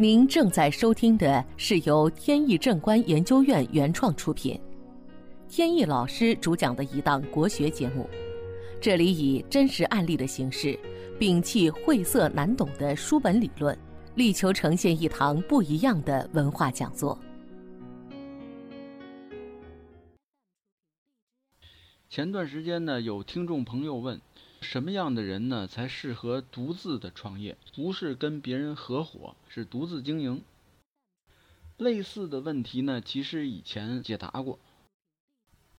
您正在收听的是由天意正观研究院原创出品，天意老师主讲的一档国学节目。这里以真实案例的形式，摒弃晦涩难懂的书本理论，力求呈现一堂不一样的文化讲座。前段时间呢，有听众朋友问。什么样的人呢才适合独自的创业？不是跟别人合伙，是独自经营。类似的问题呢，其实以前解答过。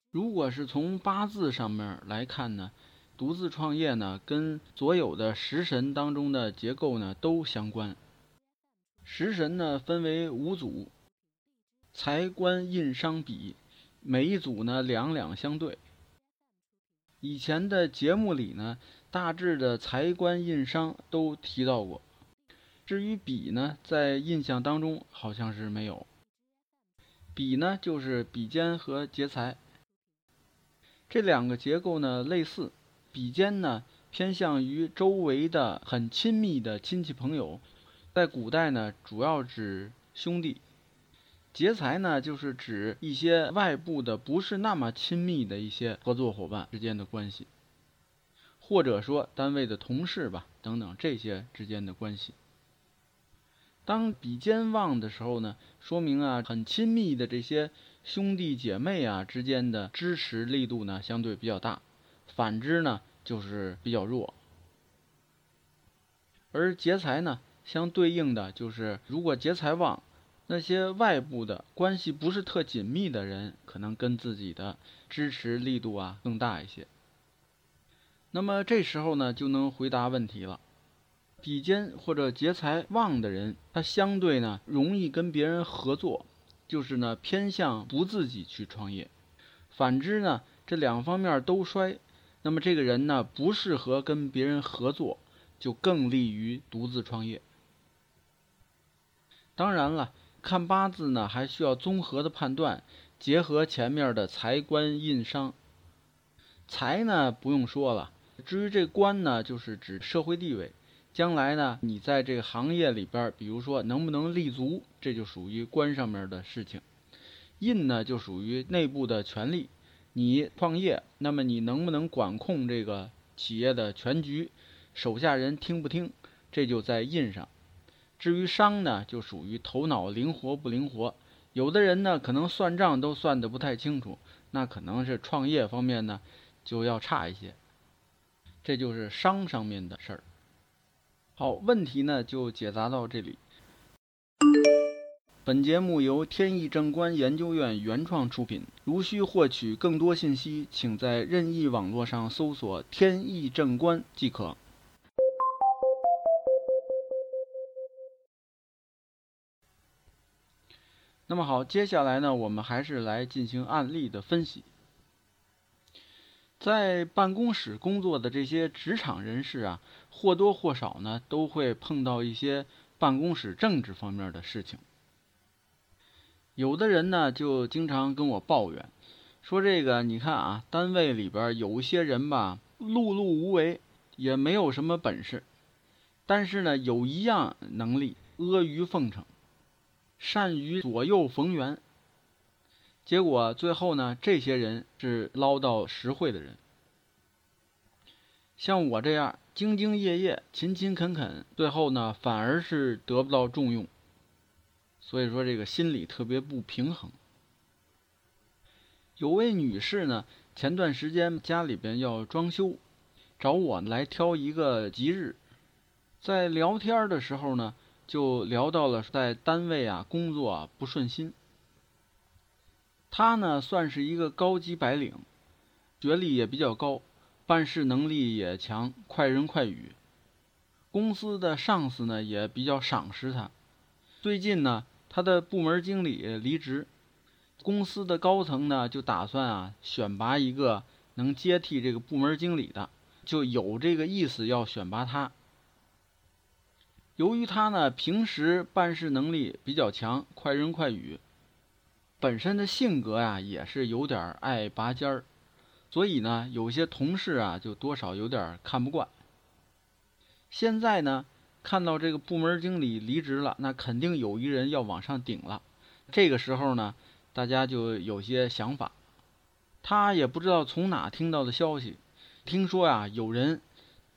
如果是从八字上面来看呢，独自创业呢，跟所有的食神当中的结构呢都相关。食神呢分为五组，财官印商比，每一组呢两两相对。以前的节目里呢，大致的财官印商都提到过。至于比呢，在印象当中好像是没有。比呢，就是比肩和劫财这两个结构呢类似。比肩呢偏向于周围的很亲密的亲戚朋友，在古代呢主要指兄弟。劫财呢，就是指一些外部的不是那么亲密的一些合作伙伴之间的关系，或者说单位的同事吧，等等这些之间的关系。当比肩旺的时候呢，说明啊，很亲密的这些兄弟姐妹啊之间的支持力度呢相对比较大，反之呢就是比较弱。而劫财呢，相对应的就是如果劫财旺。那些外部的关系不是特紧密的人，可能跟自己的支持力度啊更大一些。那么这时候呢，就能回答问题了。比肩或者劫财旺的人，他相对呢容易跟别人合作，就是呢偏向不自己去创业。反之呢，这两方面都衰，那么这个人呢不适合跟别人合作，就更利于独自创业。当然了。看八字呢，还需要综合的判断，结合前面的财官印商。财呢不用说了，至于这官呢，就是指社会地位。将来呢，你在这个行业里边，比如说能不能立足，这就属于官上面的事情。印呢就属于内部的权利。你创业，那么你能不能管控这个企业的全局，手下人听不听，这就在印上。至于商呢，就属于头脑灵活不灵活。有的人呢，可能算账都算得不太清楚，那可能是创业方面呢就要差一些。这就是商上面的事儿。好，问题呢就解答到这里。本节目由天意正观研究院原创出品。如需获取更多信息，请在任意网络上搜索“天意正观”即可。那么好，接下来呢，我们还是来进行案例的分析。在办公室工作的这些职场人士啊，或多或少呢，都会碰到一些办公室政治方面的事情。有的人呢，就经常跟我抱怨，说这个你看啊，单位里边有些人吧，碌碌无为，也没有什么本事，但是呢，有一样能力，阿谀奉承。善于左右逢源，结果最后呢，这些人是捞到实惠的人。像我这样兢兢业业、勤勤恳恳，最后呢，反而是得不到重用。所以说，这个心理特别不平衡。有位女士呢，前段时间家里边要装修，找我来挑一个吉日，在聊天的时候呢。就聊到了在单位啊工作啊不顺心。他呢算是一个高级白领，学历也比较高，办事能力也强，快人快语。公司的上司呢也比较赏识他。最近呢，他的部门经理离职，公司的高层呢就打算啊选拔一个能接替这个部门经理的，就有这个意思要选拔他。由于他呢平时办事能力比较强，快人快语，本身的性格呀也是有点爱拔尖儿，所以呢有些同事啊就多少有点看不惯。现在呢看到这个部门经理离职了，那肯定有一人要往上顶了。这个时候呢，大家就有些想法。他也不知道从哪听到的消息，听说呀，有人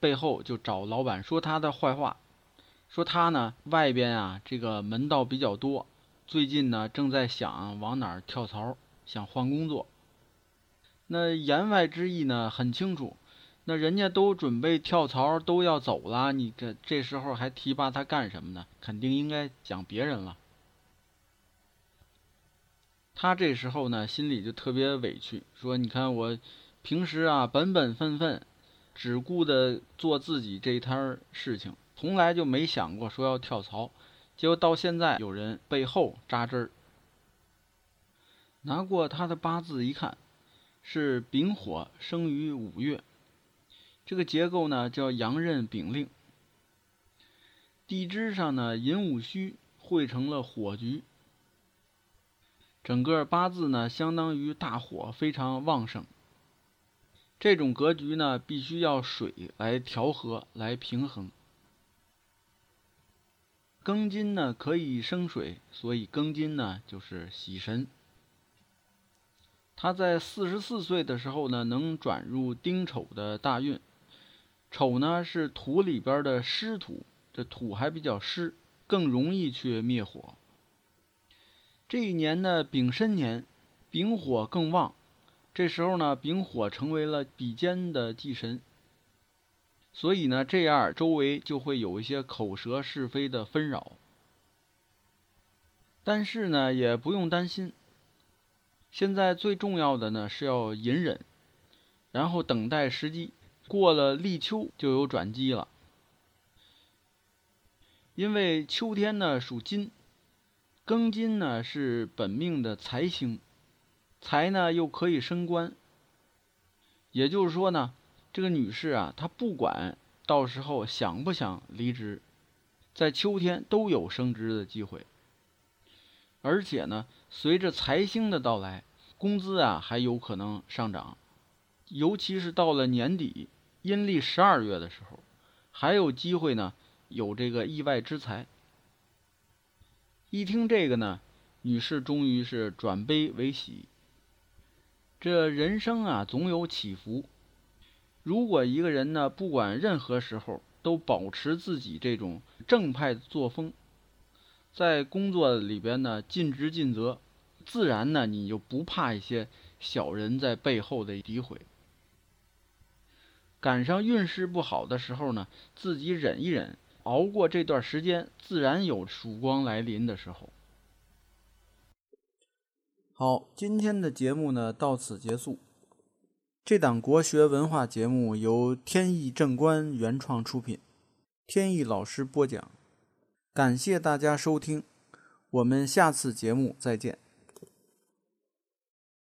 背后就找老板说他的坏话，说他呢外边啊这个门道比较多，最近呢正在想往哪儿跳槽，想换工作。那言外之意呢很清楚，那人家都准备跳槽都要走了，你这这时候还提拔他干什么呢？肯定应该讲别人了。他这时候呢，心里就特别委屈，说：“你看我平时啊，本本分分，只顾着做自己这一摊事情，从来就没想过说要跳槽。结果到现在有人背后扎针儿。拿过他的八字一看，是丙火生于五月，这个结构呢叫阳刃丙令。地支上呢，寅午戌汇成了火局。”整个八字呢，相当于大火非常旺盛。这种格局呢，必须要水来调和、来平衡。庚金呢可以生水，所以庚金呢就是喜神。他在四十四岁的时候呢，能转入丁丑的大运。丑呢是土里边的湿土，这土还比较湿，更容易去灭火。这一年呢，丙申年，丙火更旺。这时候呢，丙火成为了比肩的忌神，所以呢，这样周围就会有一些口舌是非的纷扰。但是呢，也不用担心。现在最重要的呢，是要隐忍，然后等待时机。过了立秋，就有转机了。因为秋天呢，属金。庚金呢是本命的财星，财呢又可以升官。也就是说呢，这个女士啊，她不管到时候想不想离职，在秋天都有升职的机会。而且呢，随着财星的到来，工资啊还有可能上涨。尤其是到了年底阴历十二月的时候，还有机会呢，有这个意外之财。一听这个呢，女士终于是转悲为喜。这人生啊，总有起伏。如果一个人呢，不管任何时候都保持自己这种正派作风，在工作里边呢尽职尽责，自然呢你就不怕一些小人在背后的诋毁。赶上运势不好的时候呢，自己忍一忍。熬过这段时间，自然有曙光来临的时候。好，今天的节目呢到此结束。这档国学文化节目由天意正观原创出品，天意老师播讲。感谢大家收听，我们下次节目再见。